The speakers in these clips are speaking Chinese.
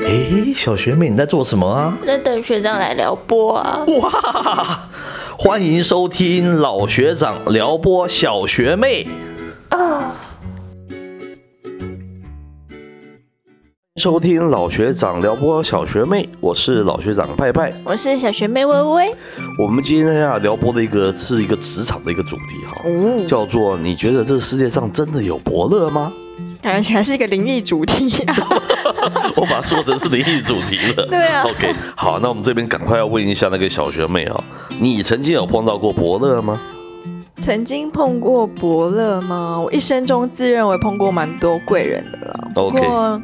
哎，小学妹你在做什么啊？在等学长来撩拨啊！哇，欢迎收听老学长撩拨小学妹。啊，收听老学长撩拨小学妹，我是老学长拜拜。我是小学妹微微。我们今天要撩拨的一个是一个职场的一个主题哈，哦，叫做你觉得这世界上真的有伯乐吗？感觉起来是一个灵异主题啊！我把它说成是灵异主题了。对啊 OK，好，那我们这边赶快要问一下那个小学妹啊，你曾经有碰到过伯乐吗？曾经碰过伯乐吗？我一生中自认为碰过蛮多贵人的了。OK 过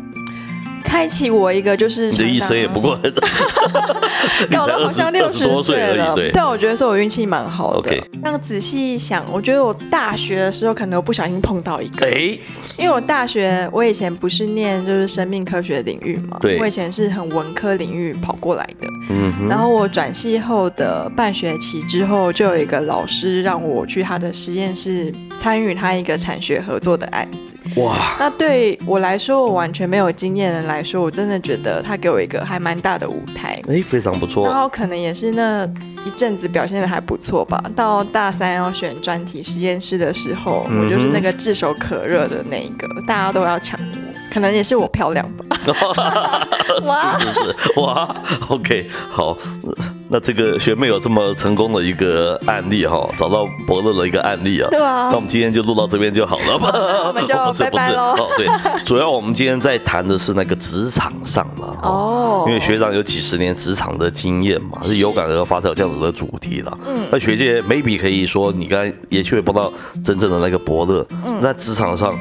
开启我一个就是你的一生也不过，搞得好像六二十多岁了，对。但我觉得说我运气蛮好的。OK 这样仔细一想，我觉得我大学的时候可能我不小心碰到一个，哎，因为我大学我以前不是念就是生命科学领域嘛，对我以前是很文科领域跑过来的。嗯，然后我转系后的半学期之后，就有一个老师让我去他的实验室参与他一个产学合作的案子。哇，那对我来说，我完全没有经验的人来说，我真的觉得他给我一个还蛮大的舞台。哎，非常不然错。后可能也是那一阵子表现的还不错吧。到大三要选专题实验室的时候，嗯我就是那个炙手可热的那一个，大家都要抢我。可能也是我漂亮吧。是是是，哇，OK，好，那这个学妹有这么成功的一个案例哈，找到伯乐的一个案例啊。对啊那我们今天就录到这边就好了 吧？我们就不是不是拜拜咯哦，对，主要我们今天在谈的是那个职场上嘛。哦因为学长有几十年职场的经验嘛，是有感而发才有这样子的主题啦。嗯那学姐 maybe 可以说，你刚才也许会碰到真正的那个伯乐。嗯那职场上，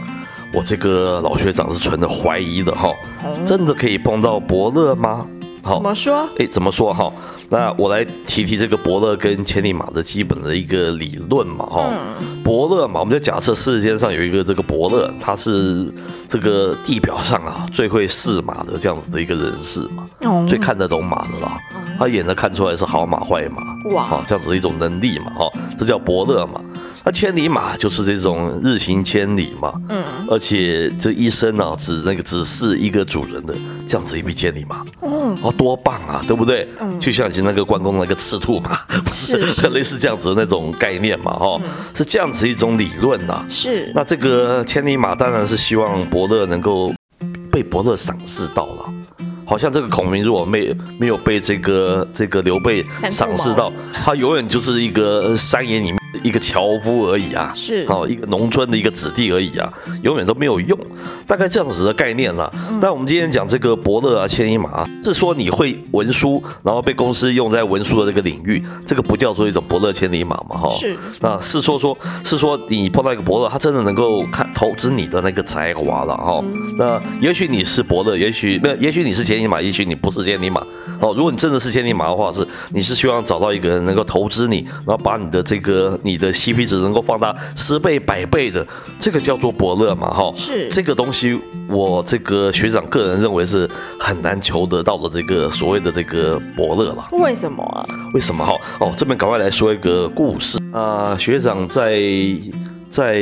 我这个老学长是存着怀疑的哈，嗯真的可以碰到伯乐吗？好怎，么说？哎，怎么说哈？那我来提提这个伯乐跟千里马的基本的一个理论嘛哈。嗯伯乐嘛，我们就假设世间上有一个这个伯乐，他是这个地表上啊最会试马的这样子的一个人士嘛，哦最看得懂马的啦。嗯他眼能看出来是好马坏马，哇好这样子的一种能力嘛，哈，这叫伯乐嘛。那千里马就是这种日行千里嘛，嗯。而且这一生啊只那个只是一个主人的这样子一匹千里马，嗯哦，多棒啊，对不对？嗯。就像以前那个关公那个赤兔马，不是 类似这样子的那种概念嘛，哈、嗯。是这样子一种理论呐、是。那这个千里马当然是希望伯乐能够被伯乐赏识到了。好像这个孔明如果没没有被这个这个刘备赏识到，他永远就是一个山野里面一个樵夫而已啊。是哦，一个农村的一个子弟而已啊，永远都没有用，大概这样子的概念啦。嗯但我们今天讲这个伯乐啊、千里马啊，是说你会文书，然后被公司用在文书的这个领域，这个不叫做一种伯乐千里马嘛，哈。是啊，是说说，是说你碰到一个伯乐，他真的能够看投资你的那个才华了哈。嗯那也许你是伯乐，也许那也许你是千里马，也许你不是千里马。哦，如果你真的是千里马的话，是你是希望找到一个人能够投资你，然后把你的这个你的 CP 值能够放大十倍、百倍的，这个叫做伯乐嘛哈。是这个东西，我这个学长个人认为是很难求得到的这个所谓的这个伯乐了。为什么啊？为什么哈？哦，这边赶快来说一个故事啊、学长在在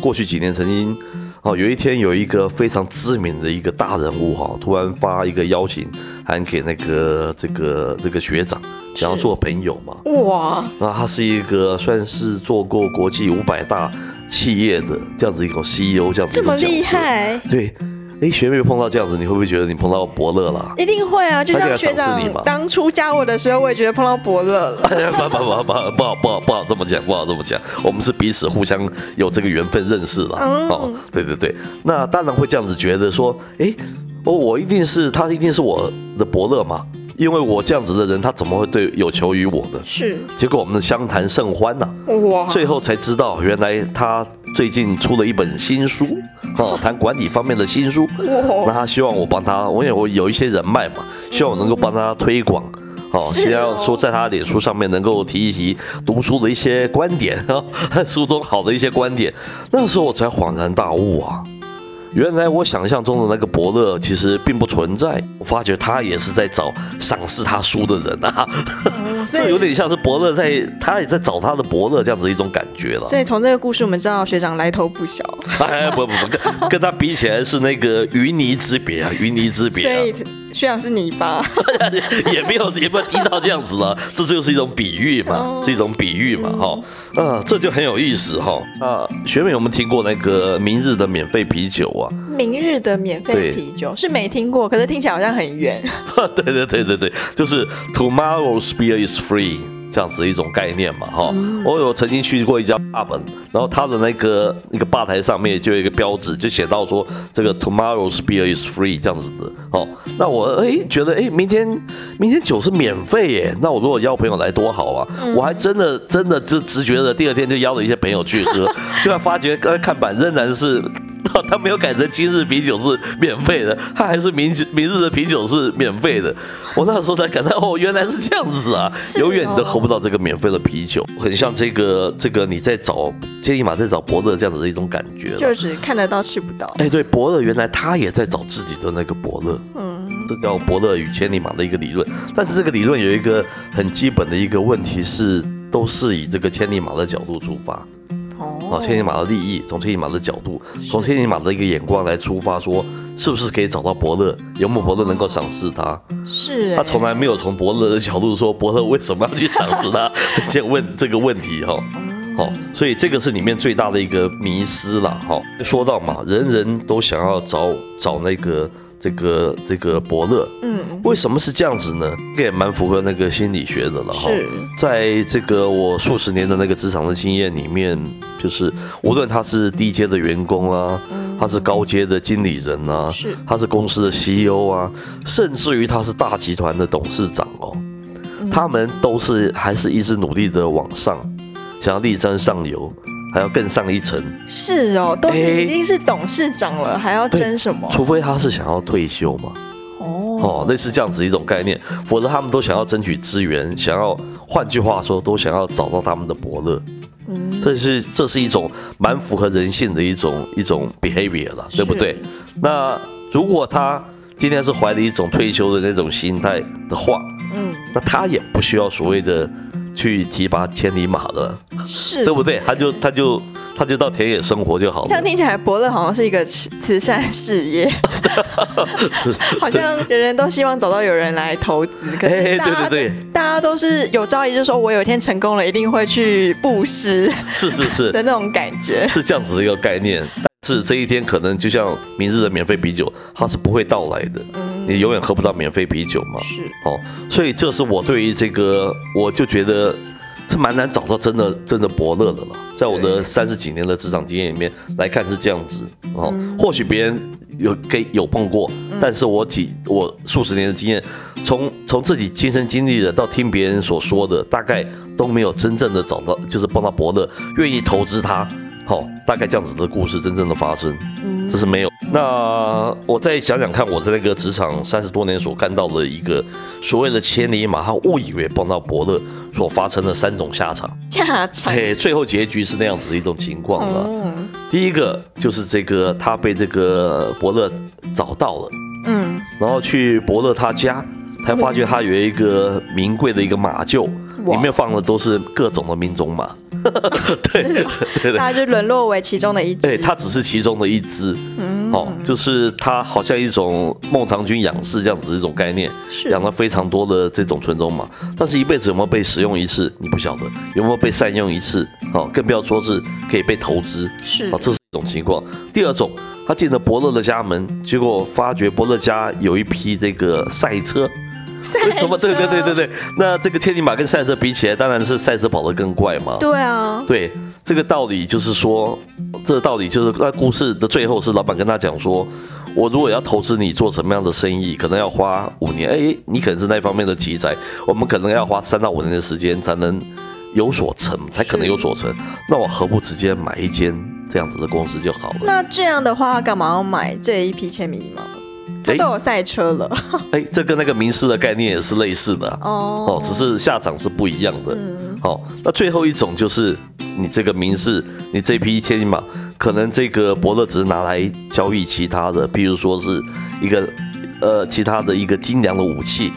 过去几年曾经哦，有一天有一个非常知名的一个大人物哈，突然发一个邀请函给那个这个这个学长，想要做朋友嘛。哇，那他是一个算是做过国际五百大企业的这样子一种 CEO 这样子这么一种角色厉。害，对，哎，学妹碰到这样子，你会不会觉得你碰到伯乐了？一定会啊！就像学长你当初加我的时候，我也觉得碰到伯乐了。哎呀，不不不不不好不好不好这么讲，不好这么讲，我们是彼此互相有这个缘分认识了。嗯哦，对对对，那当然会这样子觉得说，哎，哦，我一定是他一定是我的伯乐嘛，因为我这样子的人，他怎么会对有求于我呢？是结果我们相谈甚欢呐、哇，最后才知道，原来他最近出了一本新书，哦，谈管理方面的新书。那，他希望我帮他，我有我有一些人脉嘛，希望我能够帮他推广。哦，希望说在他脸书上面能够提一提读书的一些观点，书中好的一些观点。那时候我才恍然大悟啊，原来我想象中的那个伯乐其实并不存在。我发觉他也是在找赏识他书的人啊，这有点像是伯乐在，他也在找他的伯乐这样子一种感觉了。所以从这个故事，我们知道学长来头不小，哎，不不不，跟跟他比起来是那个云泥之别啊，云泥之别、啊。所以学长是泥巴，也没有也没有低到这样子了，这就是一种比喻嘛，哦是一种比喻嘛，哈，啊，这就很有意思哈。啊，学妹有没有听过那个明日的免费啤酒啊？明日的免费啤酒是没听过，可是听起来好像很远。对 对对对对，就是 tomorrow's beer is free 这样子一种概念嘛，哈、嗯。我有曾经去过一家大本然后它的那个那个吧台上面就有一个标志，就写到说这个 tomorrow's beer is free 这样子的，哦，那我哎觉得哎明天明天酒是免费耶，那我如果邀朋友来多好啊，嗯。我还真的真的就直觉的第二天就邀了一些朋友去喝，就要发觉刚才看板仍然是。他没有改成今日啤酒是免费的，他还是明明日的啤酒是免费的。我那时候才感到，哦，原来是这样子啊！哦永远你都喝不到这个免费的啤酒，很像这个这个你在找千里马在找伯乐这样子的一种感觉。就是看得到吃不到。哎，对，伯乐原来他也在找自己的那个伯乐，嗯，这叫伯乐与千里马的一个理论。但是这个理论有一个很基本的一个问题是，都是以这个千里马的角度出发。哦啊，千里马的利益，从千里马的角度，从千里马的一个眼光来出发，说是不是可以找到伯乐，有没有伯乐能够赏识他？是欸他从来没有从伯乐的角度说伯乐为什么要去赏识他 这些问这个问题哈。哦好，所以这个是里面最大的一个迷失了哈。说到嘛，人人都想要找找那个这个这个伯乐，嗯，为什么是这样子呢？这个也蛮符合那个心理学的了哈。是。在这个我数十年的那个职场的经验里面，就是无论他是低阶的员工啊，嗯。他是高阶的经理人啊，是。他是公司的 CEO 啊，甚至于他是大集团的董事长哦，嗯。他们都是还是一直努力的往上，想要力争上游，还要更上一层。是哦，都已经是董事长了，还要争什么？除非他是想要退休嘛，哦，哦类似这样子一种概念，否则他们都想要争取资源，想要，换句话说，都想要找到他们的伯乐。嗯这是这是一种蛮符合人性的一种一种 behavior 了，对不对？那如果他今天是怀着一种退休的那种心态的话，嗯，那他也不需要所谓的去提拔千里马了，是，对不对？他就他就他就到田野生活就好了。这样听起来，伯乐好像是一个慈慈善事业，是 好像人人都希望找到有人来投资，可哎是大家对对对。大家都是有朝一日说，我有一天成功了，一定会去布施是是是。的那种感觉。是这样子的一个概念，但是这一天可能就像明日的免费啤酒，它是不会到来的，嗯，你永远喝不到免费啤酒嘛。是哦，所以这是我对于这个，我就觉得是蛮难找到真的真的伯乐的了。在我的三十几年的职场经验里面来看是这样子哦，嗯或许别人有给有碰过，嗯但是我几我数十年的经验，从从自己亲身经历的到听别人所说的，大概都没有真正的找到，就是碰到伯乐愿意投资他。好、大概这样子的故事真正的发生。嗯这是没有。那我再想想看，我在那个职场三十多年所看到的一个所谓的千里马，他误以为碰到伯乐所发生的三种下场，下场，哎，最后结局是那样子的一种情况了。嗯第一个就是这个他被这个伯乐找到了，嗯，然后去伯乐他家，才发觉他有一个名贵的一个马厩，哇里面放的都是各种的民种马。对是对对大家就沦落为其中的一只。对，它只是其中的一只。嗯哦，就是它好像一种孟尝君养士这样子的一种概念，是养了非常多的这种纯种马，但是一辈子有没有被使用一次，你不晓得，有没有被善用一次，哦，更不要说是可以被投资，是哦，这是一种情况。第二种，他进了伯乐的家门，结果发觉伯乐家有一批这个赛车，为 什么？对对对对对，那这个千里马跟赛车比起来，当然是赛车跑得更快嘛。对啊，对，这个道理就是说，这个道理就是那故事的最后是老板跟他讲说，我如果要投资你做什么样的生意，可能要花五年，哎，你可能是那方面的奇才，我们可能要花三到五年的时间才能有所成，才可能有所成。那我何不直接买一间这样子的公司就好了？那这样的话，干嘛要买这一批签名吗？都有赛车了。哎，这跟那个名师的概念也是类似的啊、哦。哦，只是下场是不一样的。嗯。好、那最后一种就是你这个名师，你这匹千里马，可能这个伯乐只是拿来交易其他的，比如说是一个呃其他的一个精良的武器，嗯，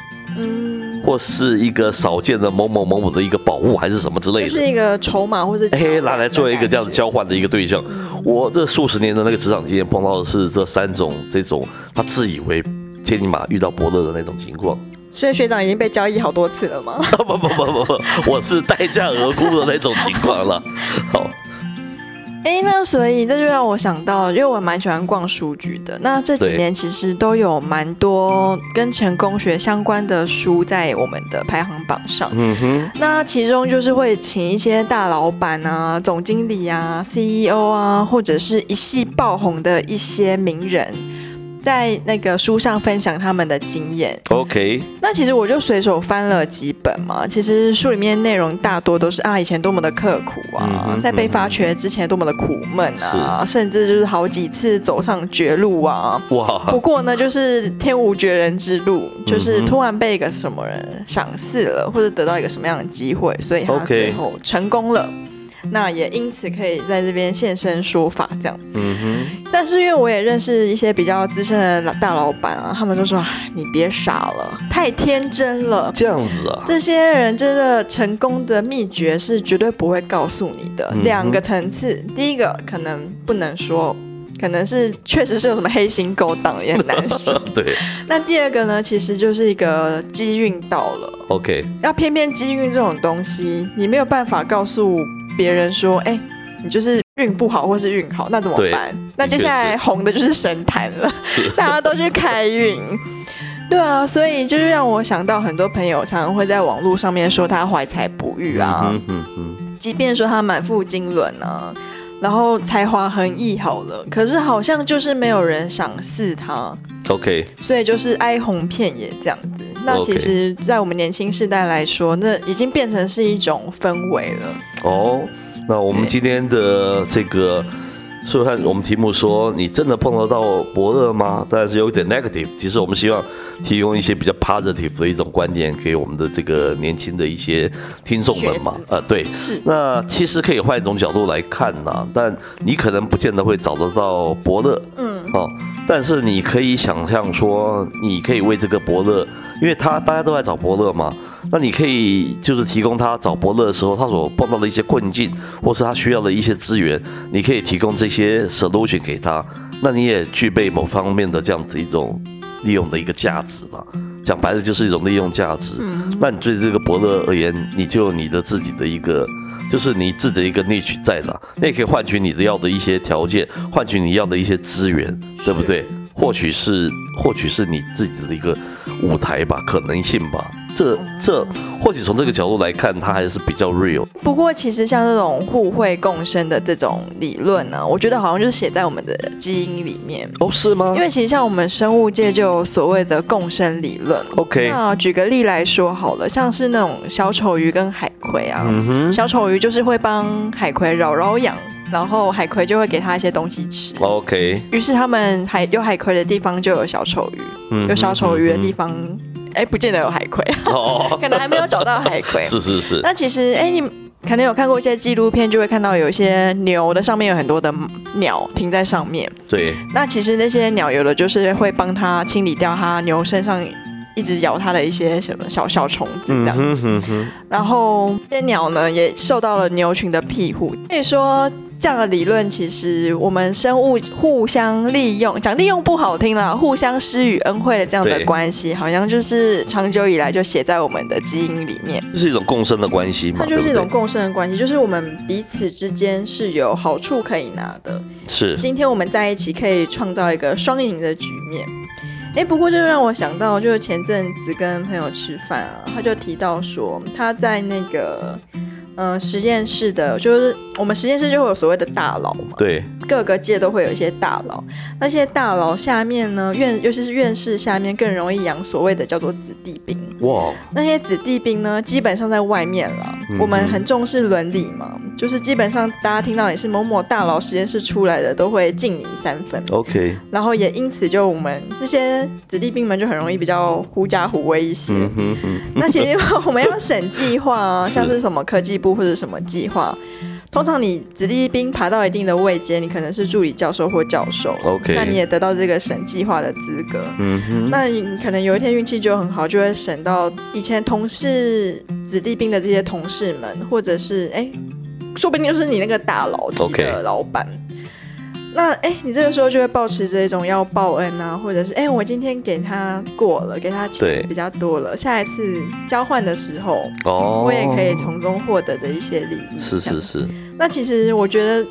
或是一个少见的某某某某的一个宝物，还是什么之类的，就是一个筹码或是哎，拿来做一个这样子交换的一个对象。嗯我这数十年的那个职场经验碰到的是这三种这种他自以为千里马遇到伯乐的那种情况。所以学长已经被交易好多次了吗？不不不不不，我是待价而沽的那种情况了。好。哎，那所以这就让我想到，因为我蛮喜欢逛书局的。那这几年其实都有蛮多跟成功学相关的书在我们的排行榜上。嗯哼。那其中就是会请一些大老板啊、总经理啊、CEO 啊，或者是一系爆红的一些名人。在那个书上分享他们的经验。OK，那其实我就随手翻了几本嘛。其实书里面内容大多都是啊，以前多么的刻苦啊，在被发掘之前多么的苦闷啊，甚至就是好几次走上绝路啊。哇！不过呢，就是天无绝人之路，就是突然被一个什么人赏识了，或者得到一个什么样的机会，所以他最后成功了。那也因此可以在这边现身说法，这样。嗯哼。但是因为我也认识一些比较资深的大老板啊，他们都说：“你别傻了，太天真了。”这样子啊。这些人真的成功的秘诀是绝对不会告诉你的。两个层次，第一个可能不能说，可能是确实是有什么黑心勾当也很难说。对。那第二个呢，其实就是一个机运到了。OK。要偏偏机运这种东西，你没有办法告诉。别人说：“哎，你就是运不好，或是运好，那怎么办？那接下来红的就是神坛了，大家都去开运。对啊，所以就是让我想到很多朋友常常会在网络上面说他怀才不遇啊，即便说他满腹经纶啊，然后才华横溢好了，可是好像就是没有人赏识他。OK，所以就是哀鸿遍野这样子。那其实，在我们年轻世代来说，那已经变成是一种氛围了。哦，那我们今天的这个，所以看我们题目说，你真的碰得到伯乐吗？当然是有点 negative。其实我们希望提供一些比较 positive 的一种观点给我们的这个年轻的一些听众们嘛。呃，对，是。那其实可以换一种角度来看呐，但你可能不见得会找得到伯乐。嗯，哦，但是你可以想象说，你可以为这个伯乐。因为他大家都在找伯乐嘛，那你可以就是提供他找伯乐的时候，他所碰到的一些困境，或是他需要的一些资源，你可以提供这些 solution 给他，那你也具备某方面的这样子一种利用的一个价值嘛。讲白了就是一种利用价值。嗯那你对这个伯乐而言，你就有你的自己的一个，就是你自己的一个 niche 在哪，那也可以换取你的要的一些条件，换取你要的一些资源，对不对？或许是，或许是你自己的一个舞台吧，可能性吧。这这，或许从这个角度来看，它还是比较 real。不过，其实像这种互惠共生的这种理论呢，我觉得好像就是写在我们的基因里面。哦，是吗？因为其实像我们生物界就有所谓的共生理论。OK。那举个例来说好了，像是那种小丑鱼跟海葵啊，小丑鱼就是会帮海葵挠挠痒。然后海葵就会给它一些东西吃。OK。于是他们海有海葵的地方就有小丑鱼，有小丑鱼的地方，哎，不见得有海葵。哦。可能还没有找到海葵。是是是。那其实，哎，你可能有看过一些纪录片，就会看到有一些牛的上面有很多的鸟停在上面。对。那其实那些鸟有的就是会帮它清理掉它牛身上一直咬它的一些什么小小虫子这样。然后这些鸟呢也受到了牛群的庇护，可以说。这样的理论其实，我们生物互相利用，讲利用不好听了，互相施与恩惠的这样的关系，好像就是长久以来就写在我们的基因里面。这是一种共生的关系嘛？它就是一种共生的关系，就是我们彼此之间是有好处可以拿的。是，今天我们在一起可以创造一个双赢的局面。哎，不过就让我想到，就是前阵子跟朋友吃饭啊，他就提到说他在那个。嗯，实验室的，就是我们实验室就会有所谓的大佬嘛，对，各个界都会有一些大佬，那些大佬下面呢，院尤其是院士下面更容易养所谓的叫做子弟兵。哇，那些子弟兵呢，基本上在外面了。我们很重视伦理嘛，就是基本上大家听到你是某某大佬实验室出来的，都会敬你三分。OK，然后也因此就我们这些子弟兵们就很容易比较狐假虎威一些。嗯哼那其实我们要审计划啊，像是什么科技部或者什么计划。通常你子弟兵爬到一定的位阶，你可能是助理教授或教授，OK，那你也得到这个省计划的资格。嗯哼，那你可能有一天运气就很好，就会省到以前同事子弟兵的这些同事们，或者是哎，说不定就是你那个大佬级的老板。那哎，你这个时候就会保持这种要报恩啊，或者是哎，我今天给他过了，给他钱比较多了，下一次交换的时候，哦，我也可以从中获得的一些利益。是是是。那其实我觉得。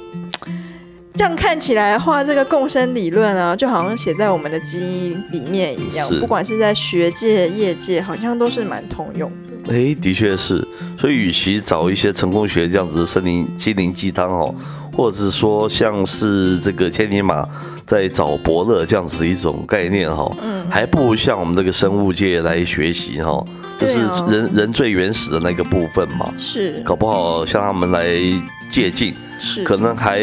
这样看起来的话，这个共生理论啊，就好像写在我们的基因里面一样，不管是在学界、业界，好像都是蛮通用的。哎，的确是。所以，与其找一些成功学这样子的心灵心灵鸡汤哦，或者说像是这个千里马在找伯乐这样子的一种概念哈，嗯，还不如向我们这个生物界来学习哈，这是人人最原始的那个部分嘛。是。搞不好向他们来借鉴。是，可能还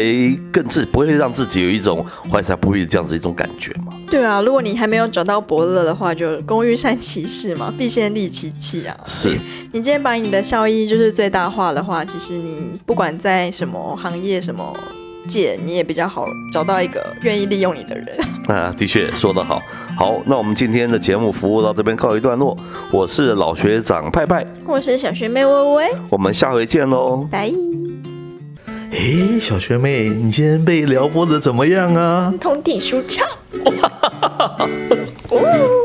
更自不会让自己有一种怀才不遇这样子一种感觉嘛？对啊，如果你还没有找到伯乐的话，就工欲善其事嘛，必先利其器啊。是，你今天把你的效益就是最大化的话，其实你不管在什么行业、什么界，你也比较好找到一个愿意利用你的人。啊，的确说得好。好，那我们今天的节目服务到这边告一段落。我是老学长派派，我是小学妹微微，我们下回见喽，拜。哎，小学妹，你今天被撩拨的怎么样啊？通体舒畅。